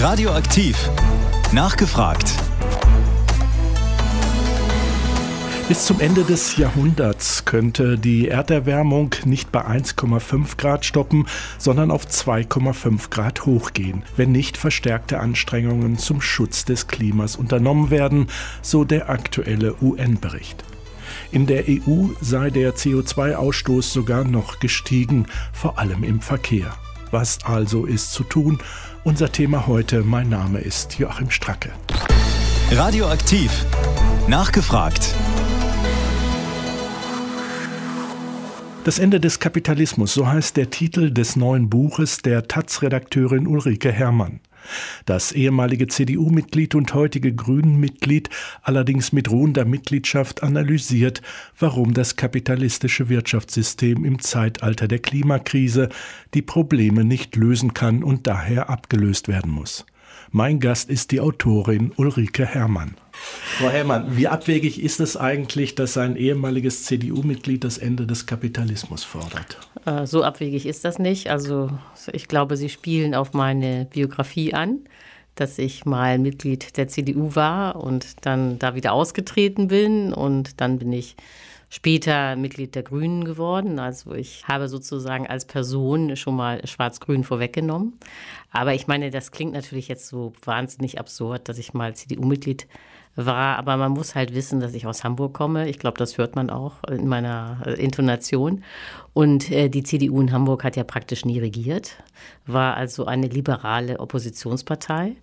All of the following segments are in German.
Radioaktiv. Nachgefragt. Bis zum Ende des Jahrhunderts könnte die Erderwärmung nicht bei 1,5 Grad stoppen, sondern auf 2,5 Grad hochgehen, wenn nicht verstärkte Anstrengungen zum Schutz des Klimas unternommen werden, so der aktuelle UN-Bericht. In der EU sei der CO2-Ausstoß sogar noch gestiegen, vor allem im Verkehr. Was also ist zu tun? Unser Thema heute. Mein Name ist Joachim Stracke. Radioaktiv. Nachgefragt. Das Ende des Kapitalismus, so heißt der Titel des neuen Buches der Taz-Redakteurin Ulrike Herrmann. Das ehemalige CDU-Mitglied und heutige Grünen-Mitglied allerdings mit ruhender Mitgliedschaft analysiert, warum das kapitalistische Wirtschaftssystem im Zeitalter der Klimakrise die Probleme nicht lösen kann und daher abgelöst werden muss. Mein Gast ist die Autorin Ulrike Herrmann. Frau Herrmann, wie abwegig ist es eigentlich, dass ein ehemaliges CDU-Mitglied das Ende des Kapitalismus fordert? Äh, so abwegig ist das nicht. Also ich glaube, Sie spielen auf meine Biografie an, dass ich mal Mitglied der CDU war und dann da wieder ausgetreten bin und dann bin ich später Mitglied der Grünen geworden. Also ich habe sozusagen als Person schon mal Schwarz-Grün vorweggenommen. Aber ich meine, das klingt natürlich jetzt so wahnsinnig absurd, dass ich mal CDU-Mitglied war. Aber man muss halt wissen, dass ich aus Hamburg komme. Ich glaube, das hört man auch in meiner äh, Intonation. Und äh, die CDU in Hamburg hat ja praktisch nie regiert, war also eine liberale Oppositionspartei.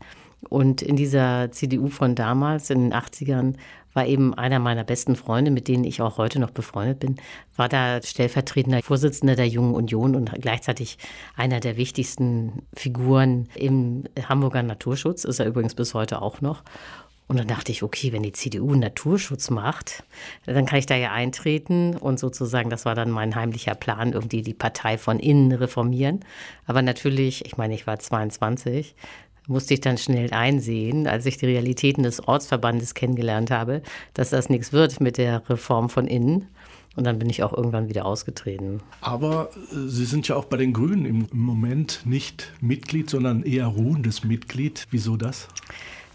Und in dieser CDU von damals, in den 80ern, war eben einer meiner besten Freunde, mit denen ich auch heute noch befreundet bin, war da stellvertretender Vorsitzender der Jungen Union und gleichzeitig einer der wichtigsten Figuren im Hamburger Naturschutz, ist er übrigens bis heute auch noch. Und dann dachte ich, okay, wenn die CDU Naturschutz macht, dann kann ich da ja eintreten und sozusagen, das war dann mein heimlicher Plan, irgendwie die Partei von innen reformieren. Aber natürlich, ich meine, ich war 22, musste ich dann schnell einsehen, als ich die Realitäten des Ortsverbandes kennengelernt habe, dass das nichts wird mit der Reform von innen. Und dann bin ich auch irgendwann wieder ausgetreten. Aber äh, Sie sind ja auch bei den Grünen im Moment nicht Mitglied, sondern eher ruhendes Mitglied. Wieso das?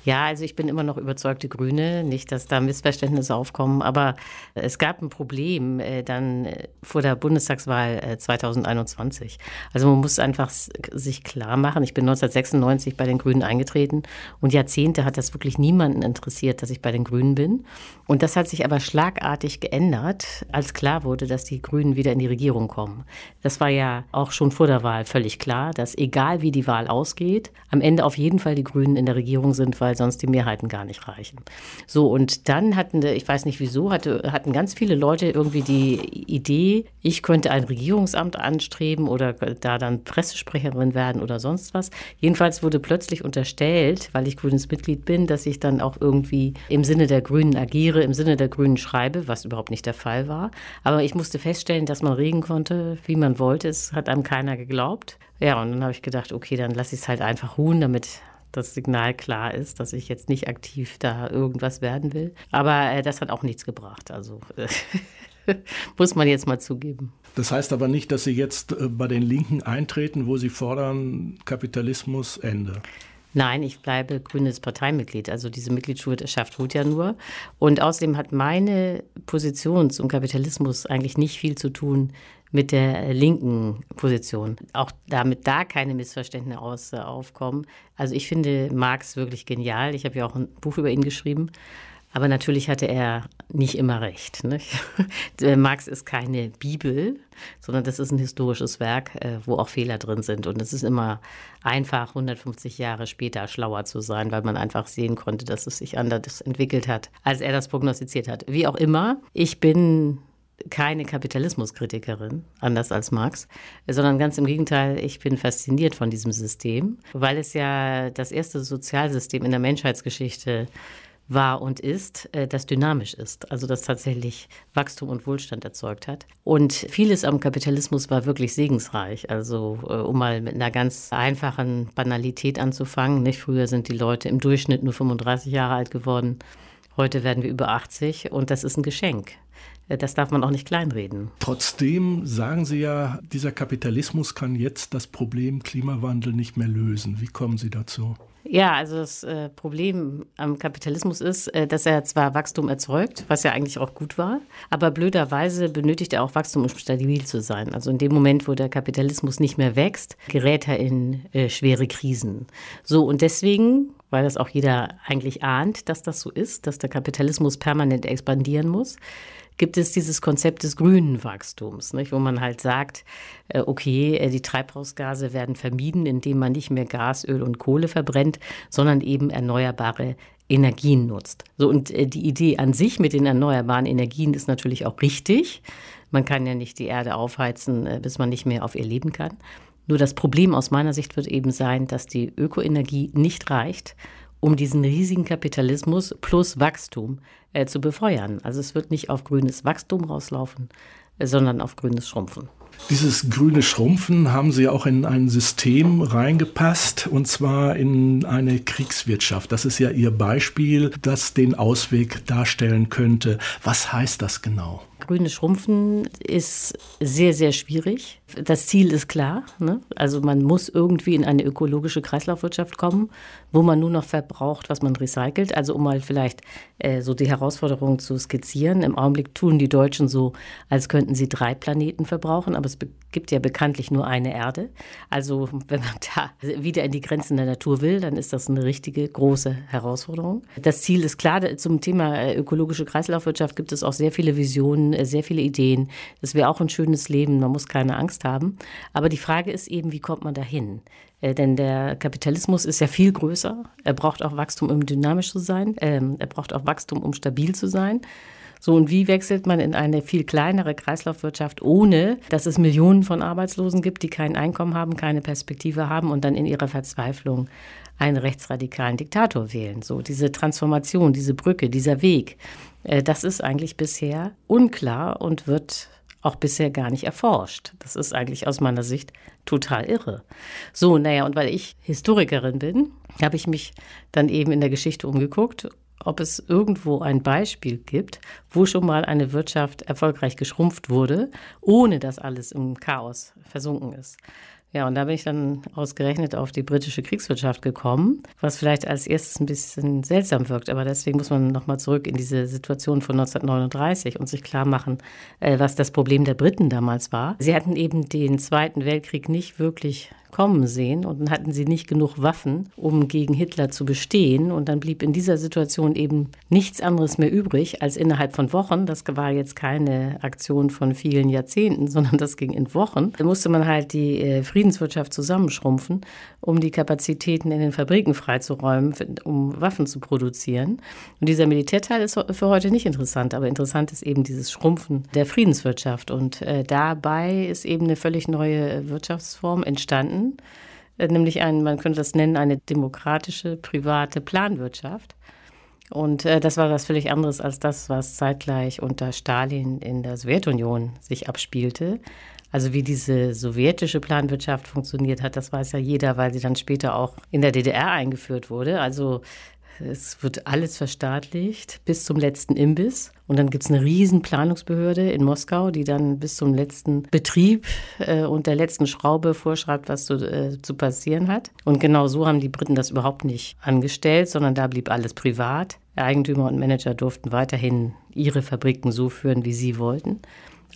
Ja, also ich bin immer noch überzeugte Grüne, nicht, dass da Missverständnisse aufkommen, aber es gab ein Problem äh, dann äh, vor der Bundestagswahl äh, 2021. Also man muss einfach sich klar machen, ich bin 1996 bei den Grünen eingetreten und Jahrzehnte hat das wirklich niemanden interessiert, dass ich bei den Grünen bin. Und das hat sich aber schlagartig geändert, als klar wurde, dass die Grünen wieder in die Regierung kommen. Das war ja auch schon vor der Wahl völlig klar, dass egal wie die Wahl ausgeht, am Ende auf jeden Fall die Grünen in der Regierung sind, weil weil sonst die Mehrheiten gar nicht reichen. So, und dann hatten, ich weiß nicht wieso, hatte, hatten ganz viele Leute irgendwie die Idee, ich könnte ein Regierungsamt anstreben oder da dann Pressesprecherin werden oder sonst was. Jedenfalls wurde plötzlich unterstellt, weil ich grünes Mitglied bin, dass ich dann auch irgendwie im Sinne der Grünen agiere, im Sinne der Grünen schreibe, was überhaupt nicht der Fall war. Aber ich musste feststellen, dass man reden konnte, wie man wollte. Es hat einem keiner geglaubt. Ja, und dann habe ich gedacht, okay, dann lasse ich es halt einfach ruhen, damit das Signal klar ist, dass ich jetzt nicht aktiv da irgendwas werden will. Aber äh, das hat auch nichts gebracht. Also äh, muss man jetzt mal zugeben. Das heißt aber nicht, dass Sie jetzt äh, bei den Linken eintreten, wo Sie fordern Kapitalismus Ende. Nein, ich bleibe grünes Parteimitglied. Also diese Mitgliedschaft ruht ja nur. Und außerdem hat meine Position zum Kapitalismus eigentlich nicht viel zu tun mit der linken Position. Auch damit da keine Missverständnisse äh, aufkommen. Also ich finde Marx wirklich genial. Ich habe ja auch ein Buch über ihn geschrieben. Aber natürlich hatte er nicht immer recht. Nicht? Marx ist keine Bibel, sondern das ist ein historisches Werk, äh, wo auch Fehler drin sind. Und es ist immer einfach, 150 Jahre später schlauer zu sein, weil man einfach sehen konnte, dass es sich anders entwickelt hat, als er das prognostiziert hat. Wie auch immer, ich bin keine Kapitalismuskritikerin, anders als Marx, sondern ganz im Gegenteil, ich bin fasziniert von diesem System, weil es ja das erste Sozialsystem in der Menschheitsgeschichte war und ist, äh, das dynamisch ist, also das tatsächlich Wachstum und Wohlstand erzeugt hat. Und vieles am Kapitalismus war wirklich segensreich. Also äh, um mal mit einer ganz einfachen Banalität anzufangen, nicht früher sind die Leute im Durchschnitt nur 35 Jahre alt geworden. Heute werden wir über 80 und das ist ein Geschenk. Das darf man auch nicht kleinreden. Trotzdem sagen Sie ja, dieser Kapitalismus kann jetzt das Problem Klimawandel nicht mehr lösen. Wie kommen Sie dazu? Ja, also das äh, Problem am Kapitalismus ist, äh, dass er zwar Wachstum erzeugt, was ja eigentlich auch gut war, aber blöderweise benötigt er auch Wachstum, um stabil zu sein. Also in dem Moment, wo der Kapitalismus nicht mehr wächst, gerät er in äh, schwere Krisen. So, und deswegen, weil das auch jeder eigentlich ahnt, dass das so ist, dass der Kapitalismus permanent expandieren muss, gibt es dieses Konzept des grünen Wachstums, nicht? wo man halt sagt, äh, okay, äh, die Treibhausgase werden vermieden, indem man nicht mehr Gas, Öl und Kohle verbrennt, sondern eben erneuerbare Energien nutzt. So, und äh, die Idee an sich mit den erneuerbaren Energien ist natürlich auch richtig. Man kann ja nicht die Erde aufheizen, bis man nicht mehr auf ihr leben kann. Nur das Problem aus meiner Sicht wird eben sein, dass die Ökoenergie nicht reicht, um diesen riesigen Kapitalismus plus Wachstum äh, zu befeuern. Also es wird nicht auf grünes Wachstum rauslaufen, äh, sondern auf grünes Schrumpfen. Dieses grüne Schrumpfen haben Sie auch in ein System reingepasst, und zwar in eine Kriegswirtschaft. Das ist ja Ihr Beispiel, das den Ausweg darstellen könnte. Was heißt das genau? Grünes Schrumpfen ist sehr, sehr schwierig. Das Ziel ist klar. Ne? Also man muss irgendwie in eine ökologische Kreislaufwirtschaft kommen, wo man nur noch verbraucht, was man recycelt. Also um mal vielleicht äh, so die Herausforderung zu skizzieren. Im Augenblick tun die Deutschen so, als könnten sie drei Planeten verbrauchen, aber es gibt ja bekanntlich nur eine Erde. Also wenn man da wieder in die Grenzen der Natur will, dann ist das eine richtige große Herausforderung. Das Ziel ist klar. Zum Thema äh, ökologische Kreislaufwirtschaft gibt es auch sehr viele Visionen, äh, sehr viele Ideen. Das wäre auch ein schönes Leben. Man muss keine Angst haben. Aber die Frage ist eben, wie kommt man dahin? Äh, denn der Kapitalismus ist ja viel größer. Er braucht auch Wachstum, um dynamisch zu sein. Ähm, er braucht auch Wachstum, um stabil zu sein. So, und wie wechselt man in eine viel kleinere Kreislaufwirtschaft, ohne dass es Millionen von Arbeitslosen gibt, die kein Einkommen haben, keine Perspektive haben und dann in ihrer Verzweiflung einen rechtsradikalen Diktator wählen? So, diese Transformation, diese Brücke, dieser Weg, äh, das ist eigentlich bisher unklar und wird auch bisher gar nicht erforscht. Das ist eigentlich aus meiner Sicht total irre. So, naja, und weil ich Historikerin bin, habe ich mich dann eben in der Geschichte umgeguckt ob es irgendwo ein Beispiel gibt, wo schon mal eine Wirtschaft erfolgreich geschrumpft wurde, ohne dass alles im Chaos versunken ist. Ja, und da bin ich dann ausgerechnet auf die britische Kriegswirtschaft gekommen, was vielleicht als erstes ein bisschen seltsam wirkt. Aber deswegen muss man nochmal zurück in diese Situation von 1939 und sich klar machen, äh, was das Problem der Briten damals war. Sie hatten eben den Zweiten Weltkrieg nicht wirklich kommen sehen und dann hatten sie nicht genug Waffen, um gegen Hitler zu bestehen. Und dann blieb in dieser Situation eben nichts anderes mehr übrig, als innerhalb von Wochen, das war jetzt keine Aktion von vielen Jahrzehnten, sondern das ging in Wochen, da musste man halt die äh, Friedenswirtschaft zusammenschrumpfen, um die Kapazitäten in den Fabriken freizuräumen, um Waffen zu produzieren. Und dieser Militärteil ist für heute nicht interessant, aber interessant ist eben dieses Schrumpfen der Friedenswirtschaft. Und äh, dabei ist eben eine völlig neue Wirtschaftsform entstanden Planwirtschaften, äh, nämlich ein, man könnte das nennen, eine demokratische, private Planwirtschaft. Und äh, das war was völlig anderes als das, was zeitgleich unter Stalin in der Sowjetunion sich abspielte. Also wie diese sowjetische Planwirtschaft funktioniert hat, das weiß ja jeder, weil sie dann später auch in der DDR eingeführt wurde. Also es wird alles verstaatlicht bis zum letzten Imbiss. Und dann gibt es eine riesen Planungsbehörde in Moskau, die dann bis zum letzten Betrieb äh, und der letzten Schraube vorschreibt, was zu, äh, zu passieren hat. Und genau so haben die Briten das überhaupt nicht angestellt, sondern da blieb alles privat. Eigentümer und Manager durften weiterhin ihre Fabriken so führen, wie sie wollten.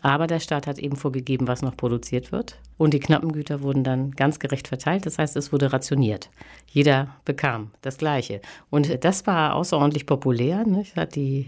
Aber der Staat hat eben vorgegeben, was noch produziert wird. Und die knappen Güter wurden dann ganz gerecht verteilt. Das heißt, es wurde rationiert. Jeder bekam das Gleiche. Und das war außerordentlich populär. Ne? Hat die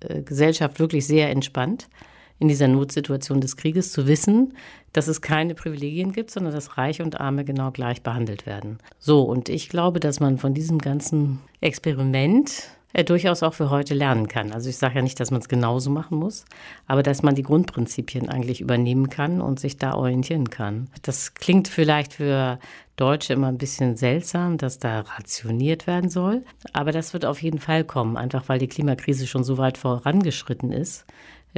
äh, Gesellschaft wirklich sehr entspannt in dieser Notsituation des Krieges zu wissen, dass es keine Privilegien gibt, sondern dass Reiche und Arme genau gleich behandelt werden. So, und ich glaube, dass man von diesem ganzen Experiment äh, durchaus auch für heute lernen kann. Also ich sage ja nicht, dass man es genauso machen muss, aber dass man die Grundprinzipien eigentlich übernehmen kann und sich da orientieren kann. Das klingt vielleicht für Deutsche immer ein bisschen seltsam, dass da rationiert werden soll, aber das wird auf jeden Fall kommen, einfach weil die Klimakrise schon so weit vorangeschritten ist,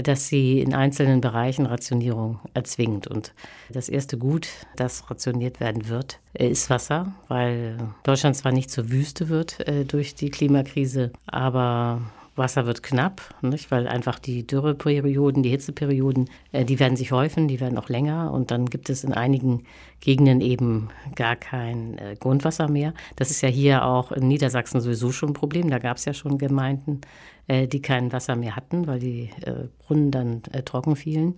dass sie in einzelnen Bereichen Rationierung erzwingt. Und das erste Gut, das rationiert werden wird, ist Wasser, weil Deutschland zwar nicht zur Wüste wird äh, durch die Klimakrise, aber Wasser wird knapp, nicht? weil einfach die Dürreperioden, die Hitzeperioden, äh, die werden sich häufen, die werden auch länger und dann gibt es in einigen Gegenden eben gar kein äh, Grundwasser mehr. Das ist ja hier auch in Niedersachsen sowieso schon ein Problem. Da gab es ja schon Gemeinden, äh, die kein Wasser mehr hatten, weil die äh, Brunnen dann äh, trocken fielen.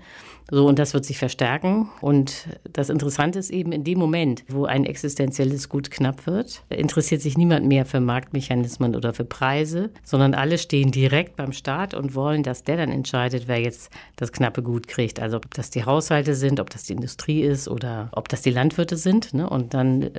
So, und das wird sich verstärken. Und das Interessante ist eben, in dem Moment, wo ein existenzielles Gut knapp wird, interessiert sich niemand mehr für Marktmechanismen oder für Preise, sondern alle stehen direkt beim Staat und wollen, dass der dann entscheidet, wer jetzt das knappe Gut kriegt. Also ob das die Haushalte sind, ob das die Industrie ist oder ob das die Landwirte sind. Ne? Und dann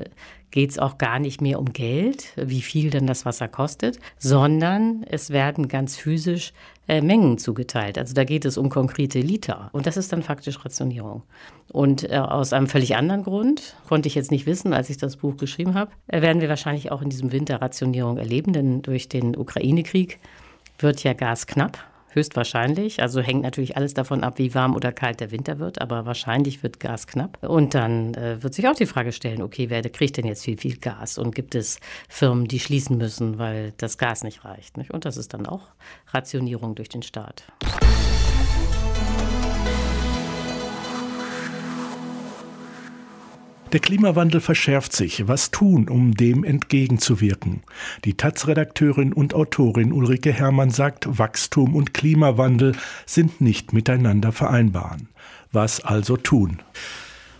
geht es auch gar nicht mehr um Geld, wie viel denn das Wasser kostet, sondern es werden ganz physisch äh, Mengen zugeteilt. Also da geht es um konkrete Liter. Und das ist dann faktisch Rationierung. Und äh, aus einem völlig anderen Grund, konnte ich jetzt nicht wissen, als ich das Buch geschrieben habe, äh, werden wir wahrscheinlich auch in diesem Winter Rationierung erleben, denn durch den Ukraine-Krieg wird ja Gas knapp. Höchstwahrscheinlich. Also hängt natürlich alles davon ab, wie warm oder kalt der Winter wird, aber wahrscheinlich wird Gas knapp. Und dann äh, wird sich auch die Frage stellen, okay, wer kriegt denn jetzt viel, viel Gas? Und gibt es Firmen, die schließen müssen, weil das Gas nicht reicht? Nicht? Und das ist dann auch Rationierung durch den Staat. Der Klimawandel verschärft sich. Was tun, um dem entgegenzuwirken? Die Taz-Redakteurin und Autorin Ulrike Herrmann sagt, Wachstum und Klimawandel sind nicht miteinander vereinbar. Was also tun?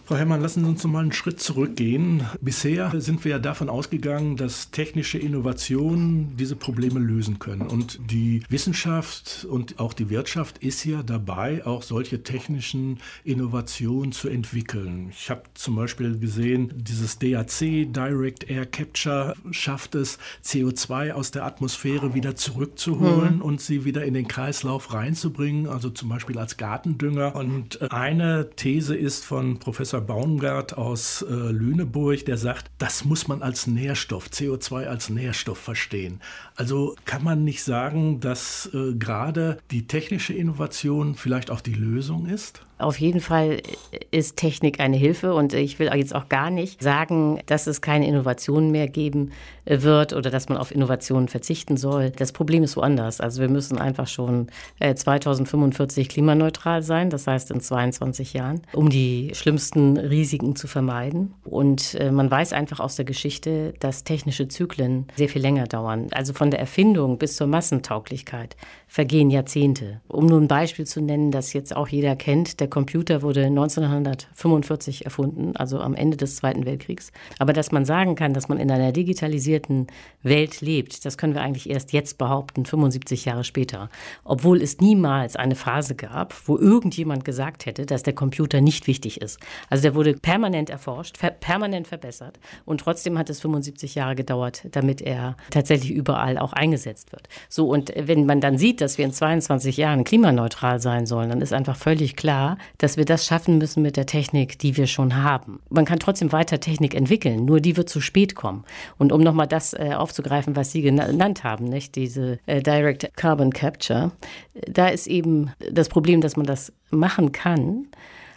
Frau Herrmann, lassen Sie uns noch mal einen Schritt zurückgehen. Bisher sind wir ja davon ausgegangen, dass technische Innovationen diese Probleme lösen können. Und die Wissenschaft und auch die Wirtschaft ist ja dabei, auch solche technischen Innovationen zu entwickeln. Ich habe zum Beispiel gesehen, dieses DAC, Direct Air Capture, schafft es, CO2 aus der Atmosphäre wieder zurückzuholen mhm. und sie wieder in den Kreislauf reinzubringen, also zum Beispiel als Gartendünger. Und eine These ist von Professor Professor Baumgart aus äh, Lüneburg, der sagt, das muss man als Nährstoff, CO2 als Nährstoff verstehen. Also kann man nicht sagen, dass äh, gerade die technische Innovation vielleicht auch die Lösung ist? Auf jeden Fall ist Technik eine Hilfe und ich will jetzt auch gar nicht sagen, dass es keine Innovationen mehr geben wird oder dass man auf Innovationen verzichten soll. Das Problem ist woanders. Also wir müssen einfach schon 2045 äh, klimaneutral sein, das heißt in 22 Jahren, um die schlimmsten Risiken zu vermeiden. Und äh, man weiß einfach aus der Geschichte, dass technische Zyklen sehr viel länger dauern. Also von der Erfindung bis zur Massentauglichkeit vergehen Jahrzehnte. Um nur ein Beispiel zu nennen, das jetzt auch jeder kennt, der Computer wurde 1945 erfunden, also am Ende des Zweiten Weltkriegs. Aber dass man sagen kann, dass man in einer digitalisierten Welt lebt, das können wir eigentlich erst jetzt behaupten, 75 Jahre später. Obwohl es niemals eine Phase gab, wo irgendjemand gesagt hätte, dass der Computer nicht wichtig ist. Also der wurde permanent erforscht, ver permanent verbessert und trotzdem hat es 75 Jahre gedauert, damit er tatsächlich überall auch eingesetzt wird. So, und wenn man dann sieht, dass wir in 22 Jahren klimaneutral sein sollen, dann ist einfach völlig klar, dass wir das schaffen müssen mit der Technik, die wir schon haben. Man kann trotzdem weiter Technik entwickeln, nur die wird zu spät kommen. Und um nochmal das äh, aufzugreifen, was Sie genannt haben, nicht diese äh, Direct Carbon Capture, da ist eben das Problem, dass man das machen kann,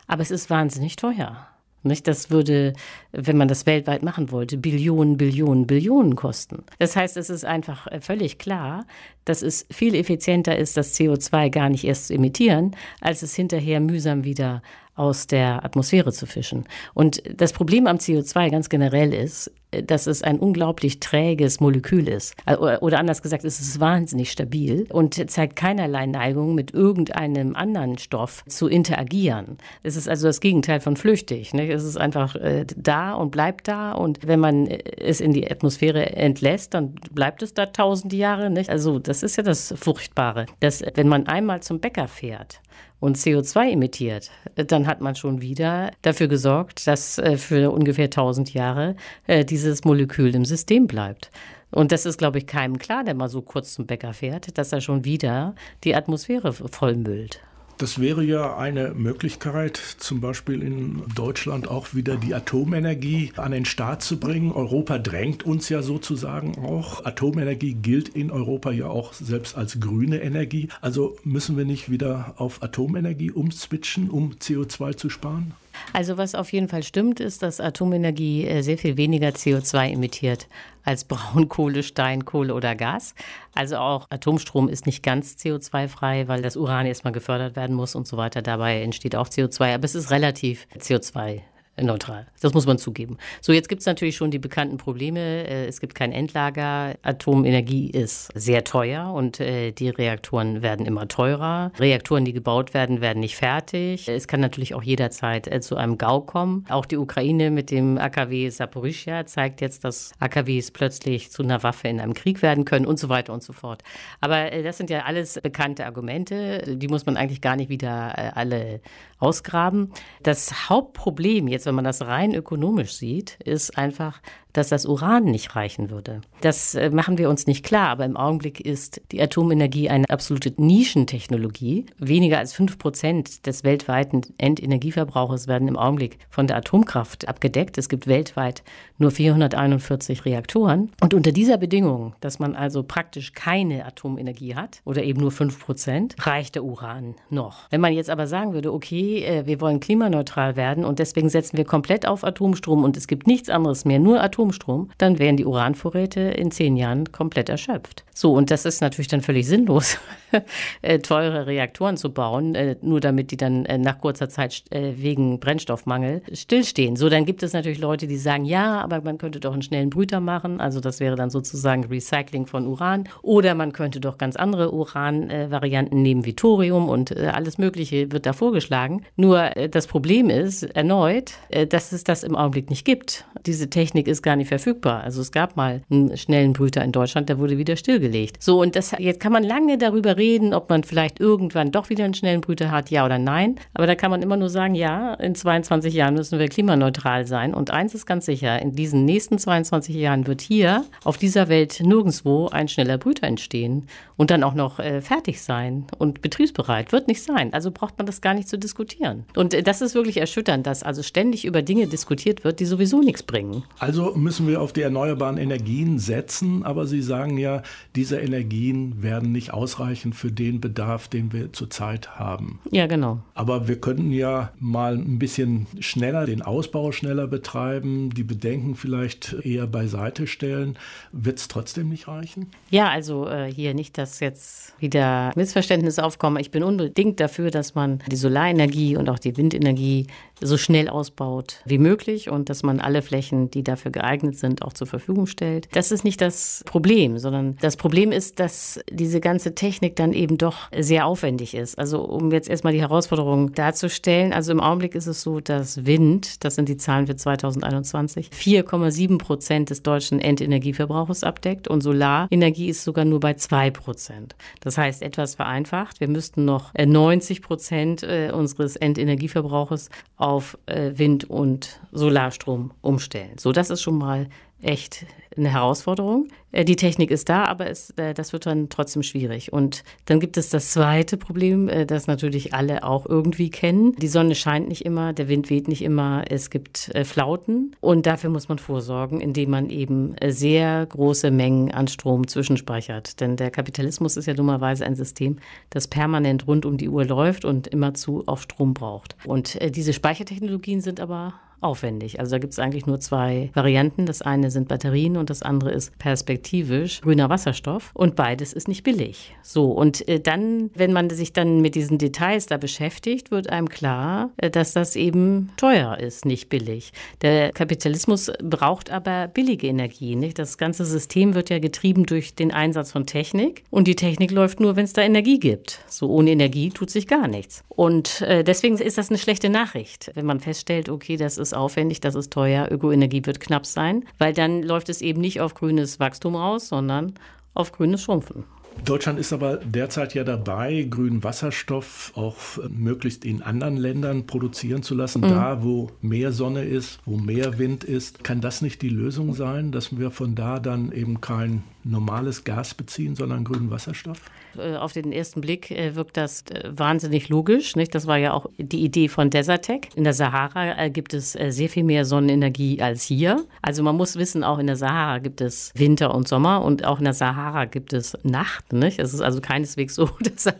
aber es ist wahnsinnig teuer. Nicht? Das würde, wenn man das weltweit machen wollte, Billionen, Billionen, Billionen kosten. Das heißt, es ist einfach äh, völlig klar, dass es viel effizienter ist, das CO2 gar nicht erst zu emittieren, als es hinterher mühsam wieder aus der Atmosphäre zu fischen. Und das Problem am CO2 ganz generell ist, dass es ein unglaublich träges Molekül ist. Oder anders gesagt, es ist wahnsinnig stabil und zeigt keinerlei Neigung, mit irgendeinem anderen Stoff zu interagieren. Es ist also das Gegenteil von flüchtig. Nicht? Es ist einfach äh, da und bleibt da. Und wenn man es in die Atmosphäre entlässt, dann bleibt es da tausende Jahre. Nicht? Also das ist ja das Furchtbare, dass wenn man einmal zum Bäcker fährt, und CO2 emittiert, dann hat man schon wieder dafür gesorgt, dass äh, für ungefähr 1000 Jahre äh, dieses Molekül im System bleibt. Und das ist, glaube ich, keinem klar, der mal so kurz zum Bäcker fährt, dass er schon wieder die Atmosphäre vollmüllt. Das wäre ja eine Möglichkeit, zum Beispiel in Deutschland auch wieder die Atomenergie an den Start zu bringen. Europa drängt uns ja sozusagen auch. Atomenergie gilt in Europa ja auch selbst als grüne Energie. Also müssen wir nicht wieder auf Atomenergie umswitchen, um CO2 zu sparen? Also was auf jeden Fall stimmt, ist, dass Atomenergie äh, sehr viel weniger CO2 emittiert als Braunkohle, Steinkohle oder Gas. Also auch Atomstrom ist nicht ganz CO2-frei, weil das Uran erstmal gefördert werden muss und so weiter. Dabei entsteht auch CO2, aber es ist relativ CO2 neutral. Das muss man zugeben. So, jetzt gibt es natürlich schon die bekannten Probleme. Äh, es gibt kein Endlager. Atomenergie ist sehr teuer und äh, die Reaktoren werden immer teurer. Reaktoren, die gebaut werden, werden nicht fertig. Es kann natürlich auch jederzeit äh, zu einem GAU kommen. Auch die Ukraine mit dem AKW Saporischia zeigt jetzt, dass AKWs plötzlich zu einer Waffe in einem Krieg werden können und so weiter und so fort. Aber das sind ja alles bekannte Argumente. Die muss man eigentlich gar nicht wieder alle ausgraben. Das Hauptproblem jetzt, wenn man das rein ökonomisch sieht, ist einfach, dass das Uran nicht reichen würde. Das äh, machen wir uns nicht klar, aber im Augenblick ist die Atomenergie eine absolute Nischentechnologie. Weniger als fünf Prozent des weltweiten Endenergieverbrauches werden im Augenblick von der Atomkraft abgedeckt. Es gibt weltweit nur 441 Reaktoren. Und unter dieser Bedingung, dass man also praktisch keine Atomenergie hat oder eben nur fünf Prozent, reicht der Uran noch. Wenn man jetzt aber sagen würde, okay, äh, wir wollen klimaneutral werden und deswegen setzen wir komplett auf Atomstrom und es gibt nichts anderes mehr, nur Atomstrom, Atomstrom, dann wären die Uranvorräte in zehn Jahren komplett erschöpft. So, und das ist natürlich dann völlig sinnlos, äh, teure Reaktoren zu bauen, äh, nur damit die dann äh, nach kurzer Zeit wegen Brennstoffmangel stillstehen. So, dann gibt es natürlich Leute, die sagen, ja, aber man könnte doch einen schnellen Brüter machen, also das wäre dann sozusagen Recycling von Uran. Oder man könnte doch ganz andere Uran-Varianten nehmen, wie Thorium und alles Mögliche wird da vorgeschlagen. Nur das Problem ist erneut, dass es das im Augenblick nicht gibt. Diese Technik ist gar nicht verfügbar. Also es gab mal einen schnellen Brüter in Deutschland, der wurde wieder stillgelegt. So, und das, jetzt kann man lange darüber reden, ob man vielleicht irgendwann doch wieder einen schnellen Brüter hat, ja oder nein. Aber da kann man immer nur sagen, ja, in 22 Jahren müssen wir klimaneutral sein. Und eins ist ganz sicher, in diesen nächsten 22 Jahren wird hier auf dieser Welt nirgendwo ein schneller Brüter entstehen und dann auch noch äh, fertig sein und betriebsbereit. Wird nicht sein. Also braucht man das gar nicht zu diskutieren. Und äh, das ist wirklich erschütternd, dass also ständig über Dinge diskutiert wird, die sowieso nichts bringen. Also müssen wir auf die erneuerbaren Energien setzen, aber Sie sagen ja, diese Energien werden nicht ausreichen für den Bedarf, den wir zurzeit haben. Ja, genau. Aber wir könnten ja mal ein bisschen schneller den Ausbau schneller betreiben, die Bedenken vielleicht eher beiseite stellen. Wird es trotzdem nicht reichen? Ja, also äh, hier nicht, dass jetzt wieder Missverständnisse aufkommen. Ich bin unbedingt dafür, dass man die Solarenergie und auch die Windenergie so schnell ausbaut wie möglich und dass man alle Flächen, die dafür geeignet sind, auch zur Verfügung stellt. Das ist nicht das Problem, sondern das Problem ist, dass diese ganze Technik dann eben doch sehr aufwendig ist. Also um jetzt erstmal die Herausforderung darzustellen, also im Augenblick ist es so, dass Wind, das sind die Zahlen für 2021, 4,7 Prozent des deutschen Endenergieverbrauchs abdeckt und Solarenergie ist sogar nur bei 2 Prozent. Das heißt, etwas vereinfacht, wir müssten noch 90 Prozent äh, unseres Endenergieverbrauches auf äh, Wind- und Solarstrom umstellen. So, das ist schon mal echt eine Herausforderung. Äh, die Technik ist da, aber es, äh, das wird dann trotzdem schwierig. Und dann gibt es das zweite Problem, äh, das natürlich alle auch irgendwie kennen. Die Sonne scheint nicht immer, der Wind weht nicht immer, es gibt Flauten. Und dafür muss man vorsorgen, indem man eben sehr große Mengen an Strom zwischenspeichert. Denn der Kapitalismus ist ja dummerweise ein System, das permanent rund um die Uhr läuft und immerzu auch Strom braucht. Und diese Speichertechnologien sind aber aufwendig. Also da gibt es eigentlich nur zwei Varianten. Das eine sind Batterien und das andere ist perspektivisch grüner Wasserstoff. Und beides ist nicht billig. So, und äh, dann, wenn man sich dann mit diesen Details da beschäftigt, wird einem klar, äh, dass das eben teuer ist, nicht billig. Der Kapitalismus braucht aber billige Energie. Nicht? Das ganze System wird ja getrieben durch den Einsatz von Technik. Und die Technik läuft nur, wenn es da Energie gibt. So ohne Energie tut sich gar nichts. Und äh, deswegen ist das eine schlechte Nachricht, wenn man feststellt, okay, das ist aufwendig, das ist teuer, Ökoenergie wird knapp sein, weil dann läuft es eben nicht auf grünes Wachstum raus, sondern auf grünes Schrumpfen. Deutschland ist aber derzeit ja dabei, grünen Wasserstoff auch möglichst in anderen Ländern produzieren zu lassen. Mhm. Da, wo mehr Sonne ist, wo mehr Wind ist. Kann das nicht die Lösung sein, dass wir von da dann eben kein normales Gas beziehen, sondern grünen Wasserstoff? Äh, auf den ersten Blick äh, wirkt das äh, wahnsinnig logisch. Nicht? Das war ja auch die Idee von Desertec. In der Sahara gibt es sehr viel mehr Sonnenenergie als hier. Also man muss wissen, auch in der Sahara gibt es Winter und Sommer und auch in der Sahara gibt es Nacht Nicht? Es ist also keineswegs so, dass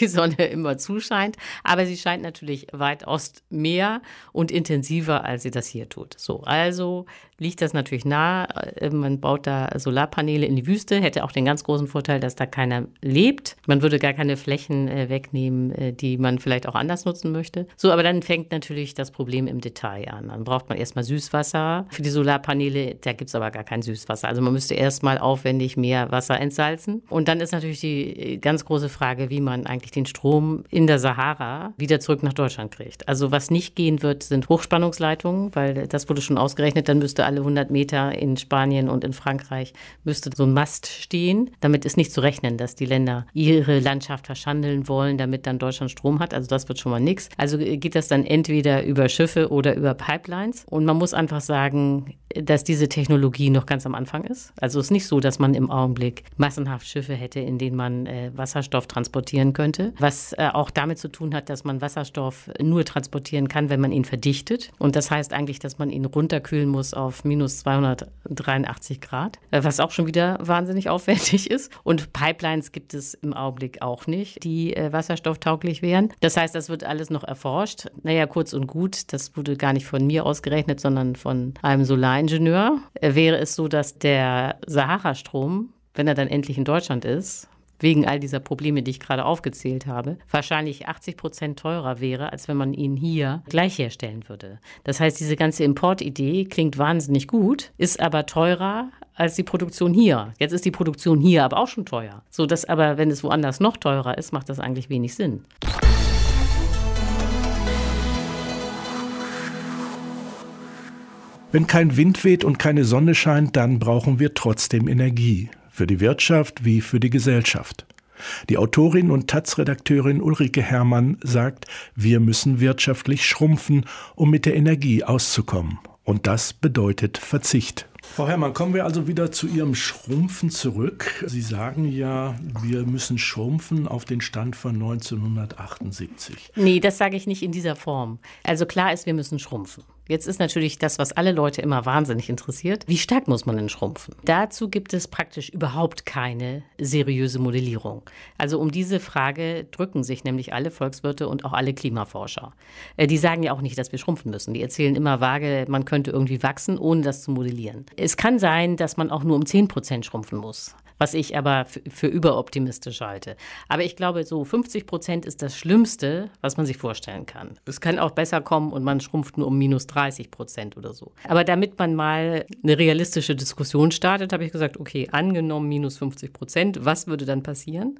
die Sonne immer zuscheint, aber sie scheint natürlich weitaus mehr und intensiver, als sie das hier tut. So, also liegt das natürlich nah. Man baut da Solarpaneele in die Wüste, hätte auch den ganz großen Vorteil, dass da keiner lebt. Man würde gar keine Flächen äh, wegnehmen, äh, die man vielleicht auch anders nutzen möchte. So, aber dann fängt natürlich das Problem im Detail an. Dann braucht man erstmal Süßwasser für die Solarpaneele. Da gibt es aber gar kein Süßwasser. Also man müsste erstmal aufwendig mehr Wasser entsalzen. Und dann ist natürlich die ganz große Frage, wie man eigentlich den Strom in der Sahara wieder zurück nach Deutschland kriegt. Also was nicht gehen wird, sind Hochspannungsleitungen, weil das wurde schon ausgerechnet. Dann müsste alle 100 Meter in Spanien und in Frankreich müsste so ein Mast stehen. Damit ist nicht zu rechnen, dass die Länder ihre Landschaft verschandeln wollen, damit dann Deutschland Strom hat. Also das wird schon mal nichts. Also geht das dann entweder über Schiffe oder über Pipelines. Und man muss einfach sagen, dass diese Technologie noch ganz am Anfang ist. Also es ist nicht so, dass man im Augenblick massenhaft Schiffe hätte, in denen man äh, Wasserstoff transportieren könnte. Was äh, auch damit zu tun hat, dass man Wasserstoff nur transportieren kann, wenn man ihn verdichtet. Und das heißt eigentlich, dass man ihn runterkühlen muss auf minus 283 Grad, äh, was auch schon wieder wahnsinnig aufwendig ist. Und Pipelines gibt es im Augenblick auch nicht, die äh, wasserstofftauglich wären. Das heißt, das wird alles noch erforscht. Naja, kurz und gut, das wurde gar nicht von mir ausgerechnet, sondern von einem Solaringenieur. Äh, wäre es so, dass der Sahara-Strom, wenn er dann endlich in Deutschland ist, wegen all dieser Probleme, die ich gerade aufgezählt habe, wahrscheinlich 80 Prozent teurer wäre, als wenn man ihn hier gleich herstellen würde. Das heißt, diese ganze Importidee klingt wahnsinnig gut, ist aber teurer als die Produktion hier. Jetzt ist die Produktion hier aber auch schon teuer. So dass aber, wenn es woanders noch teurer ist, macht das eigentlich wenig Sinn. Wenn kein Wind weht und keine Sonne scheint, dann brauchen wir trotzdem Energie für die Wirtschaft wie für die Gesellschaft. Die Autorin und Taz-Redakteurin Ulrike Herrmann sagt, wir müssen wirtschaftlich schrumpfen, um mit der Energie auszukommen. Und das bedeutet Verzicht. Frau Herrmann, kommen wir also wieder zu Ihrem Schrumpfen zurück. Sie sagen ja, wir müssen schrumpfen auf den Stand von 1978. Nee, das sage ich nicht in dieser Form. Also klar ist, wir müssen schrumpfen. Jetzt ist natürlich das, was alle Leute immer wahnsinnig interessiert. Wie stark muss man denn schrumpfen? Dazu gibt es praktisch überhaupt keine seriöse Modellierung. Also um diese Frage drücken sich nämlich alle Volkswirte und auch alle Klimaforscher. Äh, die sagen ja auch nicht, dass wir schrumpfen müssen. Die erzählen immer vage, man könnte irgendwie wachsen, ohne das zu modellieren. Es kann sein, dass man auch nur um 10 Prozent schrumpfen muss was ich aber für, überoptimistisch halte. Aber ich glaube, so 50 Prozent ist das Schlimmste, was man sich vorstellen kann. Es kann auch besser kommen und man schrumpft nur um minus 30 Prozent oder so. Aber damit man mal eine realistische Diskussion startet, habe ich gesagt, okay, angenommen minus 50 Prozent, was würde dann passieren?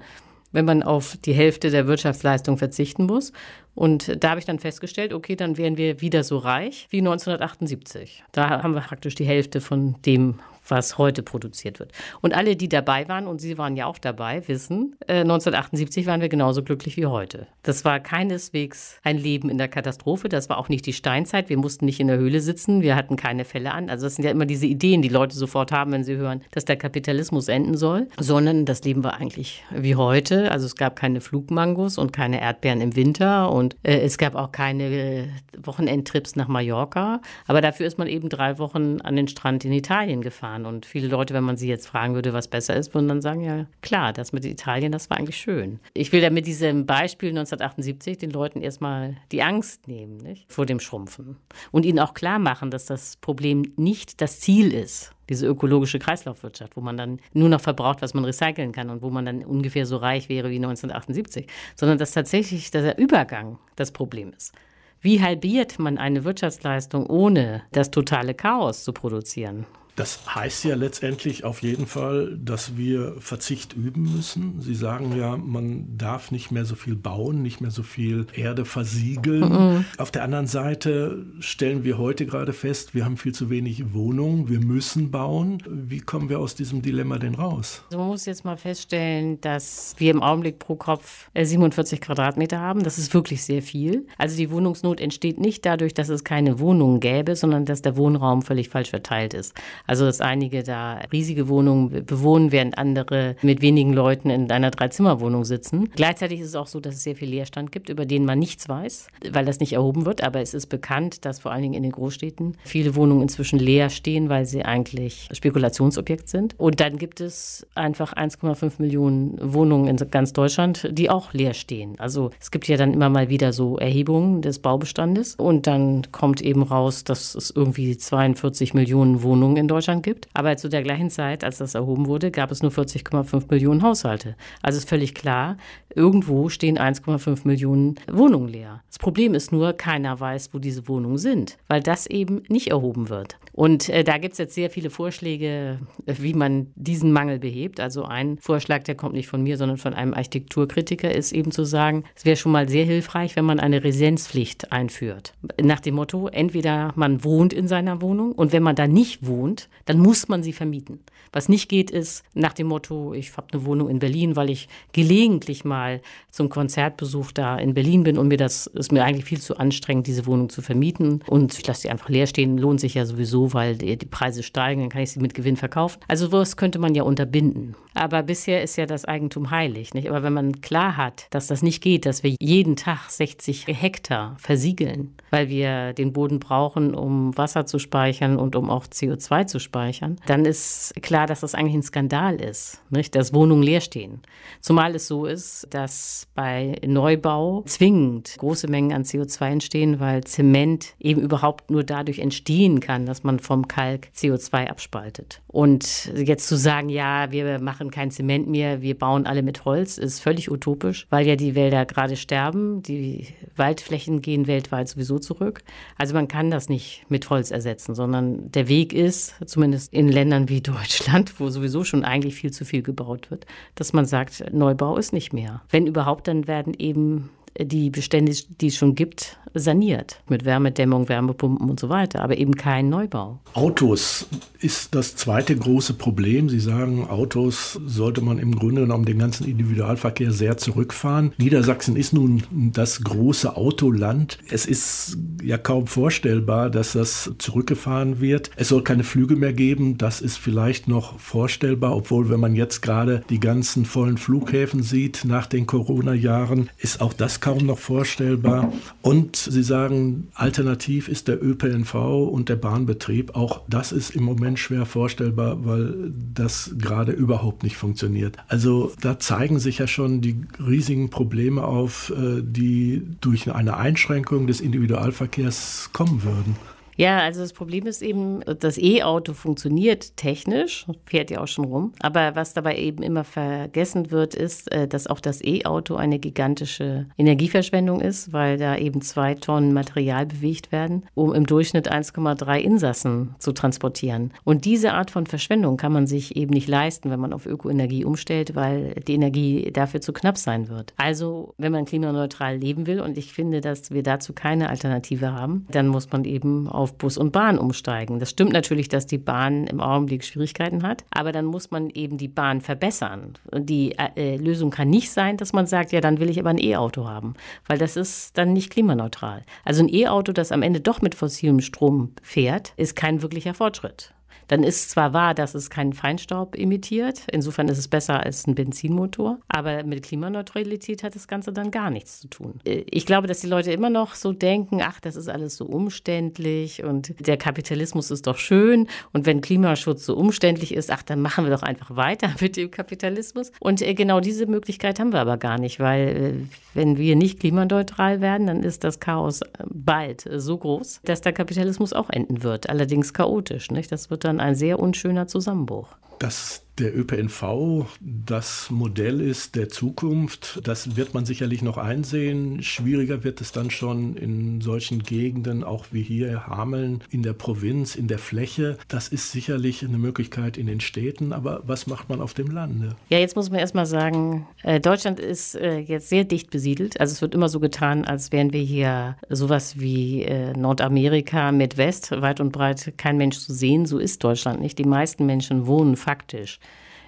Wenn man auf die Hälfte der Wirtschaftsleistung verzichten muss. Und da habe ich dann festgestellt, okay, dann wären wir wieder so reich wie 1978. Da haben wir praktisch die Hälfte von dem was heute produziert wird. Und alle, die dabei waren, und Sie waren ja auch dabei, wissen, äh, 1978 waren wir genauso glücklich wie heute. Das war keineswegs ein Leben in der Katastrophe, das war auch nicht die Steinzeit, wir mussten nicht in der Höhle sitzen, wir hatten keine Fälle an. Also das sind ja immer diese Ideen, die Leute sofort haben, wenn sie hören, dass der Kapitalismus enden soll, sondern das Leben war eigentlich wie heute. Also es gab keine Flugmangos und keine Erdbeeren im Winter und äh, es gab auch keine äh, Wochenendtrips nach Mallorca, aber dafür ist man eben drei Wochen an den Strand in Italien gefahren waren. Und viele Leute, wenn man sie jetzt fragen würde, was besser ist, würden dann sagen, ja klar, das mit Italien, das war eigentlich schön. Ich will da mit diesem Beispiel 1978 den Leuten erstmal die Angst nehmen nicht? vor dem Schrumpfen und ihnen auch klar machen, dass das Problem nicht das Ziel ist diese ökologische Kreislaufwirtschaft, wo man dann nur noch verbraucht, was man recyceln kann und wo man dann ungefähr so reich wäre wie 1978, sondern dass tatsächlich der Übergang das Problem ist. Wie halbiert man eine Wirtschaftsleistung, ohne das totale Chaos zu produzieren? Das heißt ja letztendlich auf jeden Fall, dass wir Verzicht üben müssen. Sie sagen ja, man darf nicht mehr so viel bauen, nicht mehr so viel Erde versiegeln. Mhm. Auf der anderen Seite stellen wir heute gerade fest, wir haben viel zu wenig Wohnungen, wir müssen bauen. Wie kommen wir aus diesem Dilemma denn raus? Also man muss jetzt mal feststellen, dass wir im Augenblick pro Kopf 47 äh, Quadratmeter haben. Das ist wirklich sehr viel. Also die Wohnungsnot entsteht nicht dadurch, dass es keine Wohnungen gäbe, sondern dass der Wohnraum völlig falsch verteilt ist. Also dass einige da riesige Wohnungen bewohnen, während andere mit wenigen Leuten in einer Dreizimmerwohnung sitzen. Gleichzeitig ist es auch so, dass es sehr viel Leerstand gibt, über den man nichts weiß, weil das nicht erhoben wird. Aber es ist bekannt, dass vor allen Dingen in den Großstädten viele Wohnungen inzwischen leer stehen, weil sie eigentlich Spekulationsobjekt sind. Und dann gibt es einfach 1,5 Millionen Wohnungen in ganz Deutschland, die auch leer stehen. Also es gibt ja dann immer mal wieder so Erhebungen des Baubestandes und dann kommt eben raus, dass es irgendwie 42 Millionen Wohnungen in Deutschland gibt. Aber zu der gleichen Zeit, als das erhoben wurde, gab es nur 40,5 Millionen Haushalte. Also ist völlig klar, irgendwo stehen 1,5 Millionen Wohnungen leer. Das Problem ist nur, keiner weiß, wo diese Wohnungen sind, weil das eben nicht erhoben wird. Und äh, da gibt es jetzt sehr viele Vorschläge, äh, wie man diesen Mangel behebt. Also ein Vorschlag, der kommt nicht von mir, sondern von einem Architekturkritiker, ist eben zu sagen, es wäre schon mal sehr hilfreich, wenn man eine Residenzpflicht einführt. Nach dem Motto, entweder man wohnt in seiner Wohnung und wenn man da nicht wohnt, dann muss man sie vermieten. Was nicht geht, ist nach dem Motto, ich habe eine Wohnung in Berlin, weil ich gelegentlich mal zum Konzertbesuch da in Berlin bin und mir das ist mir eigentlich viel zu anstrengend, diese Wohnung zu vermieten und ich lasse sie einfach leer stehen, lohnt sich ja sowieso, weil die, Preise steigen, dann kann ich sie mit Gewinn verkaufen. Also was könnte man ja unterbinden. Aber bisher ist ja das Eigentum heilig, nicht? Aber wenn man klar hat, dass das nicht geht, dass wir jeden Tag 60 Hektar versiegeln, weil wir den Boden brauchen, um Wasser zu speichern und um auch CO2 zu speichern, dann ist klar, dass das eigentlich ein Skandal ist, nicht? dass Wohnungen leer stehen. Zumal es so ist, dass bei Neubau zwingend große Mengen an CO2 entstehen, weil Zement eben überhaupt nur dadurch entstehen kann, dass man vom Kalk CO2 abspaltet. Und jetzt zu sagen, ja, wir machen kein Zement mehr, wir bauen alle mit Holz, ist völlig utopisch, weil ja die Wälder gerade sterben, die Waldflächen gehen weltweit sowieso zurück. Also man kann das nicht mit Holz ersetzen, sondern der Weg ist, zumindest in Ländern wie Deutschland, wo sowieso schon eigentlich viel zu viel gebaut wird, dass man sagt, Neubau ist nicht mehr. Wenn überhaupt, dann werden eben die Bestände, die es schon gibt, saniert. Mit Wärmedämmung, Wärmepumpen und so weiter, aber eben kein Neubau. Autos ist das zweite große Problem. Sie sagen, Autos sollte man im Grunde genommen den ganzen Individualverkehr sehr zurückfahren. Niedersachsen ist nun das große Autoland. Es ist ja kaum vorstellbar, dass das zurückgefahren wird. Es soll keine Flüge mehr geben. Das ist vielleicht noch vorstellbar, obwohl wenn man jetzt gerade die ganzen vollen Flughäfen sieht nach den Corona-Jahren, ist auch das kaum noch vorstellbar. Und Sie sagen, alternativ ist der ÖPNV und der Bahnbetrieb. Auch das ist im Moment schwer vorstellbar, weil das gerade überhaupt nicht funktioniert. Also da zeigen sich ja schon die riesigen Probleme auf, äh, die durch eine Einschränkung des Individualverkehrs kommen würden. Ja, also das Problem ist eben, das E-Auto funktioniert technisch, fährt ja auch schon rum. Aber was dabei eben immer vergessen wird, ist, äh, dass auch das E-Auto eine gigantische Energieverschwendung ist, weil da eben zwei Tonnen Material bewegt werden, um im Durchschnitt 1,3 Insassen zu transportieren. Und diese Art von Verschwendung kann man sich eben nicht leisten, wenn man auf Ökoenergie umstellt, weil die Energie dafür zu knapp sein wird. Also, wenn man klimaneutral leben will, und ich finde, dass wir dazu keine Alternative haben, dann muss man eben auf auf Bus und Bahn umsteigen. Das stimmt natürlich, dass die Bahn im Augenblick Schwierigkeiten hat, aber dann muss man eben die Bahn verbessern. Die äh, Lösung kann nicht sein, dass man sagt, ja, dann will ich aber ein E-Auto haben, weil das ist dann nicht klimaneutral. Also ein E-Auto, das am Ende doch mit fossilem Strom fährt, ist kein wirklicher Fortschritt. Dann ist zwar wahr, dass es keinen Feinstaub emittiert, insofern ist es besser als ein Benzinmotor, aber mit Klimaneutralität hat das Ganze dann gar nichts zu tun. Ich glaube, dass die Leute immer noch so denken, ach, das ist alles so umständlich und der Kapitalismus ist doch schön und wenn Klimaschutz so umständlich ist, ach, dann machen wir doch einfach weiter mit dem Kapitalismus. Und äh, genau diese Möglichkeit haben wir aber gar nicht, weil äh, wenn wir nicht klimaneutral werden, dann ist das Chaos bald so groß, dass der Kapitalismus auch enden wird, allerdings chaotisch. Nicht? Das wird dann dann ein sehr unschöner Zusammenbruch. Das der ÖPNV das Modell ist der Zukunft. Das wird man sicherlich noch einsehen. Schwieriger wird es dann schon in solchen Gegenden, auch wie hier Hameln, in der Provinz, in der Fläche. Das ist sicherlich eine Möglichkeit in den Städten, aber was macht man auf dem Lande? Ja, jetzt muss man erstmal sagen, äh, Deutschland ist äh, jetzt sehr dicht besiedelt. Also es wird immer so getan, als wären wir hier sowas wie äh, Nordamerika mit West, weit und breit kein Mensch zu sehen. So ist Deutschland nicht. Die meisten Menschen wohnen faktisch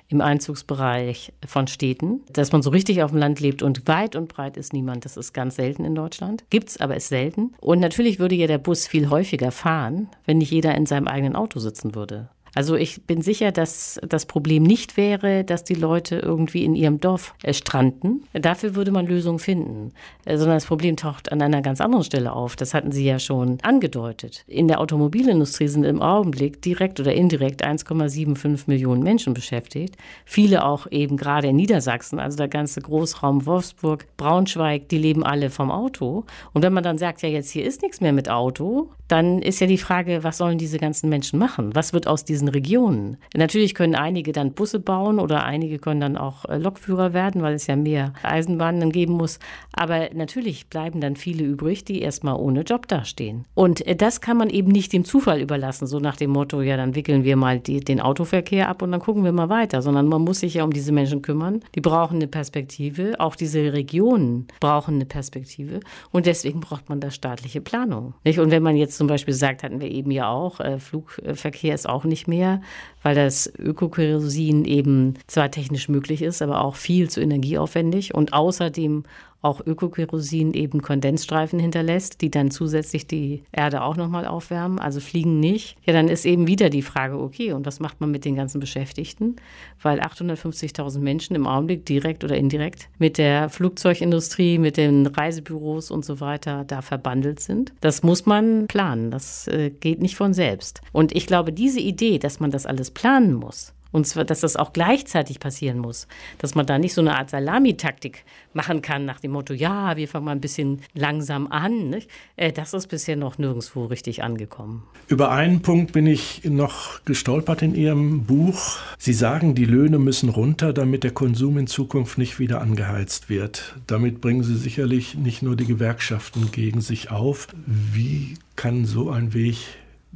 im Einzugsbereich von Städten, dass man so richtig auf dem Land lebt und weit und breit ist niemand. Das ist ganz selten in Deutschland. Gibt's, aber ist selten. Und natürlich würde ja der Bus viel häufiger fahren, wenn nicht jeder in seinem eigenen Auto sitzen würde. Also ich bin sicher, dass das Problem nicht wäre, dass die Leute irgendwie in ihrem Dorf äh, stranden. Dafür würde man Lösungen finden. Äh, sondern das Problem taucht an einer ganz anderen Stelle auf. Das hatten Sie ja schon angedeutet. In der Automobilindustrie sind im Augenblick direkt oder indirekt 1,75 Millionen Menschen beschäftigt. Viele auch eben gerade in Niedersachsen, also der ganze Großraum Wolfsburg, Braunschweig, die leben alle vom Auto. Und wenn man dann sagt, ja, jetzt hier ist nichts mehr mit Auto, dann ist ja die Frage, was sollen diese ganzen Menschen machen? Was wird aus diesen Regionen? Natürlich können einige dann Busse bauen oder einige können dann auch äh, Lokführer werden, weil es ja mehr Eisenbahnen geben muss. Aber natürlich bleiben dann viele übrig, die erstmal ohne Job dastehen. Und äh, das kann man eben nicht dem Zufall überlassen, so nach dem Motto, ja, dann wickeln wir mal die, den Autoverkehr ab und dann gucken wir mal weiter, sondern man muss sich ja um diese Menschen kümmern. Die brauchen eine Perspektive. Auch diese Regionen brauchen eine Perspektive. Und deswegen braucht man da staatliche Planung. Nicht? Und wenn man jetzt zum Beispiel sagt, hatten wir eben ja auch, äh, Flugverkehr ist auch nicht mehr, weil das Ökokerosin eben zwar technisch möglich ist, aber auch viel zu energieaufwendig. Und außerdem auch Ökokerosin eben Kondensstreifen hinterlässt, die dann zusätzlich die Erde auch nochmal aufwärmen, also fliegen nicht. Ja, dann ist eben wieder die Frage, okay, und was macht man mit den ganzen Beschäftigten? Weil 850.000 Menschen im Augenblick direkt oder indirekt mit der Flugzeugindustrie, mit den Reisebüros und so weiter da verbandelt sind. Das muss man planen, das äh, geht nicht von selbst. Und ich glaube, diese Idee, dass man das alles planen muss, und zwar, dass das auch gleichzeitig passieren muss. Dass man da nicht so eine Art Salamitaktik machen kann nach dem Motto, ja, wir fangen mal ein bisschen langsam an. Nicht? Äh, das ist bisher noch nirgendwo richtig angekommen. Über einen Punkt bin ich noch gestolpert in Ihrem Buch. Sie sagen, die Löhne müssen runter, damit der Konsum in Zukunft nicht wieder angeheizt wird. Damit bringen Sie sicherlich nicht nur die Gewerkschaften gegen sich auf. Wie kann so ein Weg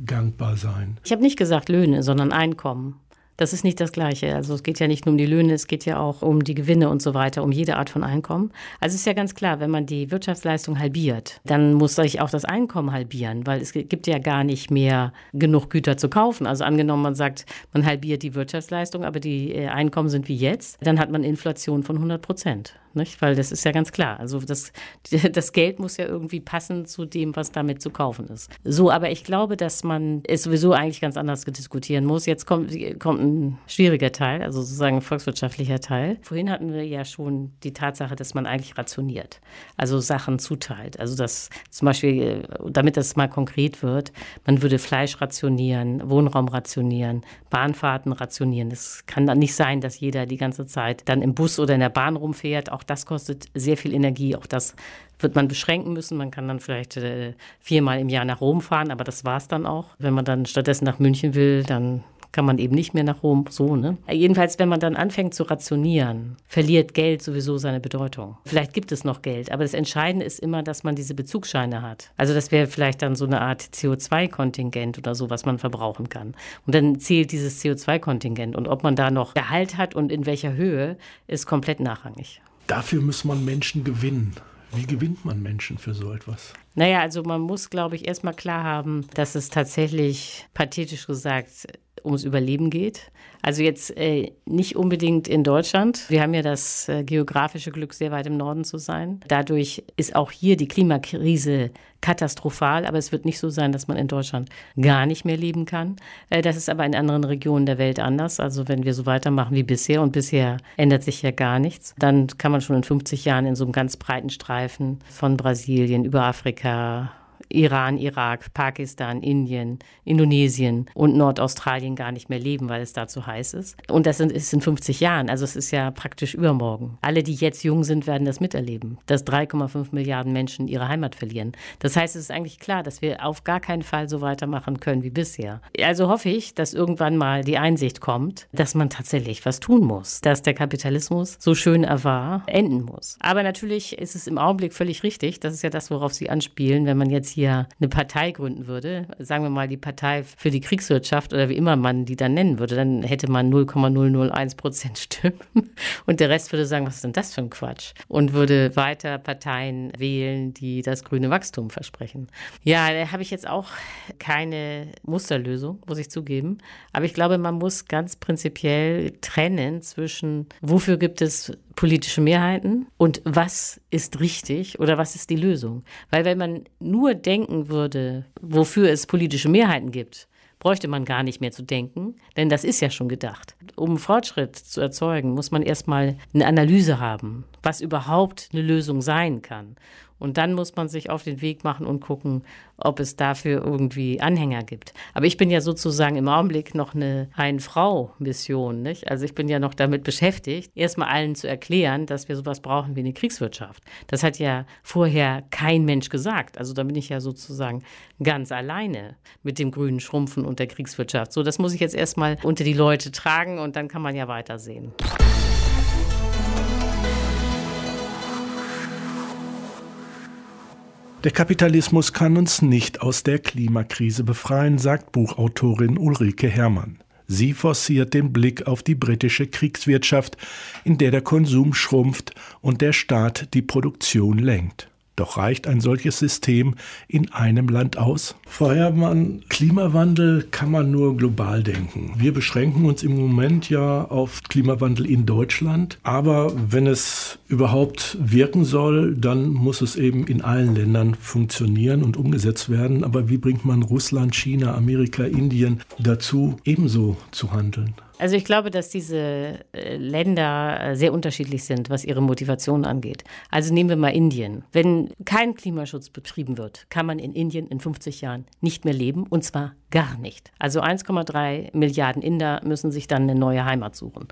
gangbar sein? Ich habe nicht gesagt Löhne, sondern Einkommen. Das ist nicht das Gleiche. Also es geht ja nicht nur um die Löhne, es geht ja auch um die Gewinne und so weiter, um jede Art von Einkommen. Also es ist ja ganz klar, wenn man die Wirtschaftsleistung halbiert, dann muss sich auch das Einkommen halbieren, weil es gibt ja gar nicht mehr genug Güter zu kaufen. Also angenommen, man sagt, man halbiert die Wirtschaftsleistung, aber die äh, Einkommen sind wie jetzt, dann hat man Inflation von 100 Prozent nicht? Weil das ist ja ganz klar. Also das, das Geld muss ja irgendwie passen zu dem, was damit zu kaufen ist. So, aber ich glaube, dass man es sowieso eigentlich ganz anders diskutieren muss. Jetzt kommt, kommt ein schwieriger Teil, also sozusagen ein volkswirtschaftlicher Teil. Vorhin hatten wir ja schon die Tatsache, dass man eigentlich rationiert, also Sachen zuteilt. Also dass zum Beispiel, damit das mal konkret wird, man würde Fleisch rationieren, Wohnraum rationieren, Bahnfahrten rationieren. Es kann dann nicht sein, dass jeder die ganze Zeit dann im Bus oder in der Bahn rumfährt. Auch das kostet sehr viel Energie. Auch das wird man beschränken müssen. Man kann dann vielleicht äh, viermal im Jahr nach Rom fahren, aber das war es dann auch. Wenn man dann stattdessen nach München will, dann kann man eben nicht mehr nach Rom, so, ne? Jedenfalls, wenn man dann anfängt zu rationieren, verliert Geld sowieso seine Bedeutung. Vielleicht gibt es noch Geld, aber das Entscheidende ist immer, dass man diese Bezugsscheine hat. Also das wäre vielleicht dann so eine Art CO2-Kontingent oder so, was man verbrauchen kann. Und dann zählt dieses CO2-Kontingent und ob man da noch Gehalt hat und in welcher Höhe, ist komplett nachrangig. Dafür muss man Menschen gewinnen. Wie gewinnt man Menschen für so etwas? Naja, also man muss, glaube ich, erstmal klar haben, dass es tatsächlich, pathetisch gesagt, ums Überleben geht. Also jetzt äh, nicht unbedingt in Deutschland. Wir haben ja das äh, geografische Glück, sehr weit im Norden zu sein. Dadurch ist auch hier die Klimakrise katastrophal, aber es wird nicht so sein, dass man in Deutschland gar nicht mehr leben kann. Äh, das ist aber in anderen Regionen der Welt anders. Also wenn wir so weitermachen wie bisher und bisher ändert sich ja gar nichts, dann kann man schon in 50 Jahren in so einem ganz breiten Streifen von Brasilien über Afrika, Iran, Irak, Pakistan, Indien, Indonesien und Nordaustralien gar nicht mehr leben, weil es da zu heiß ist. Und das ist in 50 Jahren, also es ist ja praktisch übermorgen. Alle, die jetzt jung sind, werden das miterleben, dass 3,5 Milliarden Menschen ihre Heimat verlieren. Das heißt, es ist eigentlich klar, dass wir auf gar keinen Fall so weitermachen können wie bisher. Also hoffe ich, dass irgendwann mal die Einsicht kommt, dass man tatsächlich was tun muss, dass der Kapitalismus, so schön er war, enden muss. Aber natürlich ist es im Augenblick völlig richtig, das ist ja das, worauf Sie anspielen, wenn man jetzt hier eine Partei gründen würde, sagen wir mal die Partei für die Kriegswirtschaft oder wie immer man die dann nennen würde, dann hätte man 0,001 Prozent Stimmen und der Rest würde sagen, was ist denn das für ein Quatsch? Und würde weiter Parteien wählen, die das grüne Wachstum versprechen. Ja, da habe ich jetzt auch keine Musterlösung, muss ich zugeben. Aber ich glaube, man muss ganz prinzipiell trennen zwischen, wofür gibt es politische Mehrheiten und was ist richtig oder was ist die Lösung. Weil wenn man nur denken würde, wofür es politische Mehrheiten gibt, bräuchte man gar nicht mehr zu denken, denn das ist ja schon gedacht. Um Fortschritt zu erzeugen, muss man erstmal eine Analyse haben, was überhaupt eine Lösung sein kann. Und dann muss man sich auf den Weg machen und gucken, ob es dafür irgendwie Anhänger gibt. Aber ich bin ja sozusagen im Augenblick noch eine Ein-Frau-Mission. Also ich bin ja noch damit beschäftigt, erstmal allen zu erklären, dass wir sowas brauchen wie eine Kriegswirtschaft. Das hat ja vorher kein Mensch gesagt. Also da bin ich ja sozusagen ganz alleine mit dem grünen Schrumpfen und der Kriegswirtschaft. So, das muss ich jetzt erstmal unter die Leute tragen und dann kann man ja weitersehen. Der Kapitalismus kann uns nicht aus der Klimakrise befreien, sagt Buchautorin Ulrike Herrmann. Sie forciert den Blick auf die britische Kriegswirtschaft, in der der Konsum schrumpft und der Staat die Produktion lenkt. Doch reicht ein solches System in einem Land aus? Frau Herrmann, Klimawandel kann man nur global denken. Wir beschränken uns im Moment ja auf Klimawandel in Deutschland. Aber wenn es überhaupt wirken soll, dann muss es eben in allen Ländern funktionieren und umgesetzt werden. Aber wie bringt man Russland, China, Amerika, Indien dazu, ebenso zu handeln? Also ich glaube, dass diese äh, Länder äh, sehr unterschiedlich sind, was ihre Motivation angeht. Also nehmen wir mal Indien. Wenn kein Klimaschutz betrieben wird, kann man in Indien in 50 Jahren nicht mehr leben und zwar gar nicht. Also 1,3 Milliarden Inder müssen sich dann eine neue Heimat suchen.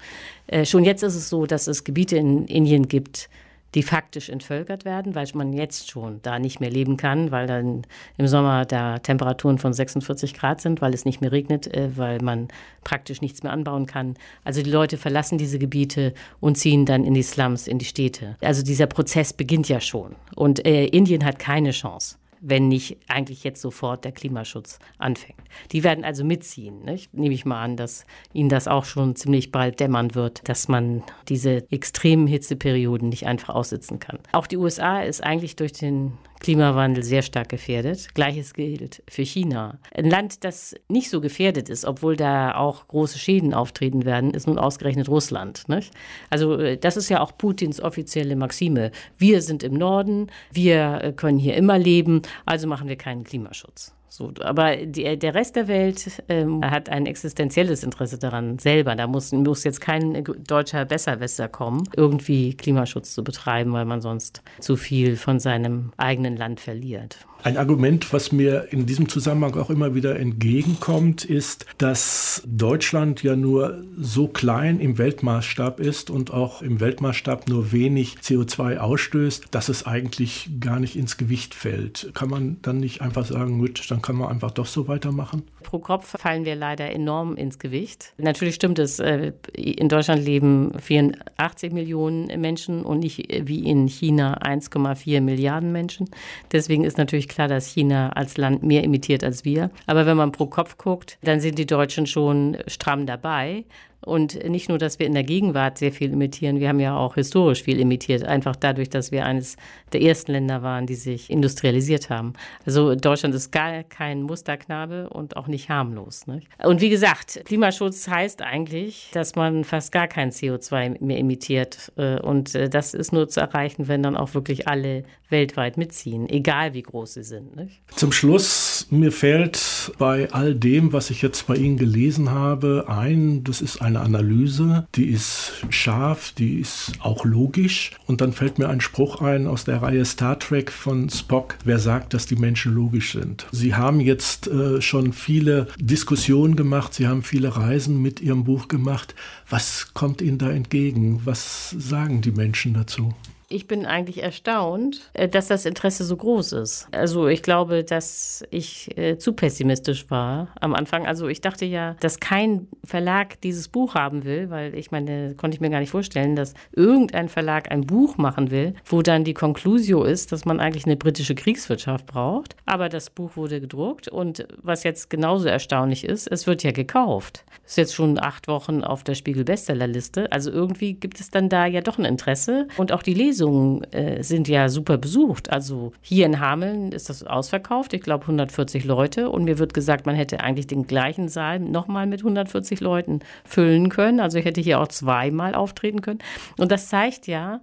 Äh, schon jetzt ist es so, dass es Gebiete in Indien gibt, die faktisch entvölkert werden, weil man jetzt schon da nicht mehr leben kann, weil dann im Sommer da Temperaturen von 46 Grad sind, weil es nicht mehr regnet, äh, weil man praktisch nichts mehr anbauen kann. Also die Leute verlassen diese Gebiete und ziehen dann in die Slums, in die Städte. Also dieser Prozess beginnt ja schon. Und äh, Indien hat keine Chance wenn nicht eigentlich jetzt sofort der Klimaschutz anfängt. Die werden also mitziehen. Nicht? Nehme ich mal an, dass ihnen das auch schon ziemlich bald dämmern wird, dass man diese extremen Hitzeperioden nicht einfach aussitzen kann. Auch die USA ist eigentlich durch den Klimawandel sehr stark gefährdet. Gleiches gilt für China. Ein Land, das nicht so gefährdet ist, obwohl da auch große Schäden auftreten werden, ist nun ausgerechnet Russland. Nicht? Also äh, das ist ja auch Putins offizielle Maxime. Wir sind im Norden, wir äh, können hier immer leben, also machen wir keinen Klimaschutz. So, aber die, der Rest der Welt ähm, hat ein existenzielles Interesse daran, selber. Da muss, muss jetzt kein deutscher Besserwisser kommen, irgendwie Klimaschutz zu betreiben, weil man sonst zu viel von seinem eigenen Land verliert. Ein Argument, was mir in diesem Zusammenhang auch immer wieder entgegenkommt, ist, dass Deutschland ja nur so klein im Weltmaßstab ist und auch im Weltmaßstab nur wenig CO2 ausstößt, dass es eigentlich gar nicht ins Gewicht fällt. Kann man dann nicht einfach sagen, gut, dann kann man einfach doch so weitermachen? Pro Kopf fallen wir leider enorm ins Gewicht. Natürlich stimmt es, äh, in Deutschland leben 84 Millionen Menschen und nicht wie in China 1,4 Milliarden Menschen. Deswegen ist natürlich klar, dass China als Land mehr imitiert als wir. Aber wenn man pro Kopf guckt, dann sind die Deutschen schon stramm dabei. Und nicht nur, dass wir in der Gegenwart sehr viel imitieren, wir haben ja auch historisch viel imitiert, einfach dadurch, dass wir eines der ersten Länder waren, die sich industrialisiert haben. Also Deutschland ist gar kein Musterknabe und auch nicht harmlos. Nicht? Und wie gesagt, Klimaschutz heißt eigentlich, dass man fast gar kein CO2 mehr imitiert. Äh, und äh, das ist nur zu erreichen, wenn dann auch wirklich alle weltweit mitziehen, egal wie groß sie sind. Nicht? Zum Schluss, mir fällt bei all dem, was ich jetzt bei Ihnen gelesen habe, ein, das ist eine Analyse, die ist scharf, die ist auch logisch. Und dann fällt mir ein Spruch ein aus der Reihe Star Trek von Spock, wer sagt, dass die Menschen logisch sind. Sie haben jetzt äh, schon viele Diskussionen gemacht, Sie haben viele Reisen mit Ihrem Buch gemacht. Was kommt Ihnen da entgegen? Was sagen die Menschen dazu? Ich bin eigentlich erstaunt, äh, dass das Interesse so groß ist. Also ich glaube, dass ich äh, zu pessimistisch war am Anfang. Also ich dachte ja, dass kein Verlag dieses Buch haben will, weil ich meine, konnte ich mir gar nicht vorstellen, dass irgendein Verlag ein Buch machen will, wo dann die Conclusio ist, dass man eigentlich eine britische Kriegswirtschaft braucht. Aber das Buch wurde gedruckt und was jetzt genauso erstaunlich ist, es wird ja gekauft. Ist jetzt schon acht Wochen auf der Spiegel Bestsellerliste. Also irgendwie gibt es dann da ja doch ein Interesse und auch die Lesung Lesungen äh, sind ja super besucht. Also hier in Hameln ist das ausverkauft, ich glaube 140 Leute. Und mir wird gesagt, man hätte eigentlich den gleichen Saal nochmal mit 140 Leuten füllen können. Also ich hätte hier auch zweimal auftreten können. Und das zeigt ja,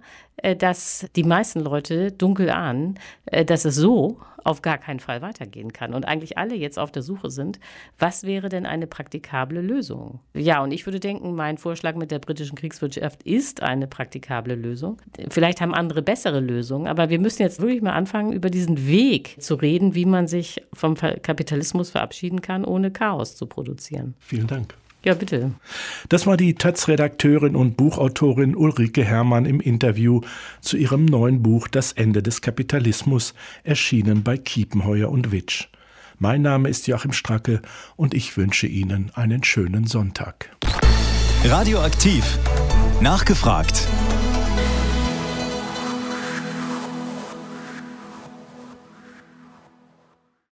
dass die meisten Leute dunkel ahnen, äh, dass es so auf gar keinen Fall weitergehen kann und eigentlich alle jetzt auf der Suche sind, was wäre denn eine praktikable Lösung? Ja, und ich würde denken, mein Vorschlag mit der britischen Kriegswirtschaft ist eine praktikable Lösung. Vielleicht haben andere bessere Lösungen, aber wir müssen jetzt wirklich mal anfangen, über diesen Weg zu reden, wie man sich vom Kapitalismus verabschieden kann, ohne Chaos zu produzieren. Vielen Dank. Ja, bitte. Das war die Taz-Redakteurin und Buchautorin Ulrike Herrmann im Interview zu ihrem neuen Buch Das Ende des Kapitalismus, erschienen bei Kiepenheuer und Witsch. Mein Name ist Joachim Stracke und ich wünsche Ihnen einen schönen Sonntag. Radioaktiv. Nachgefragt.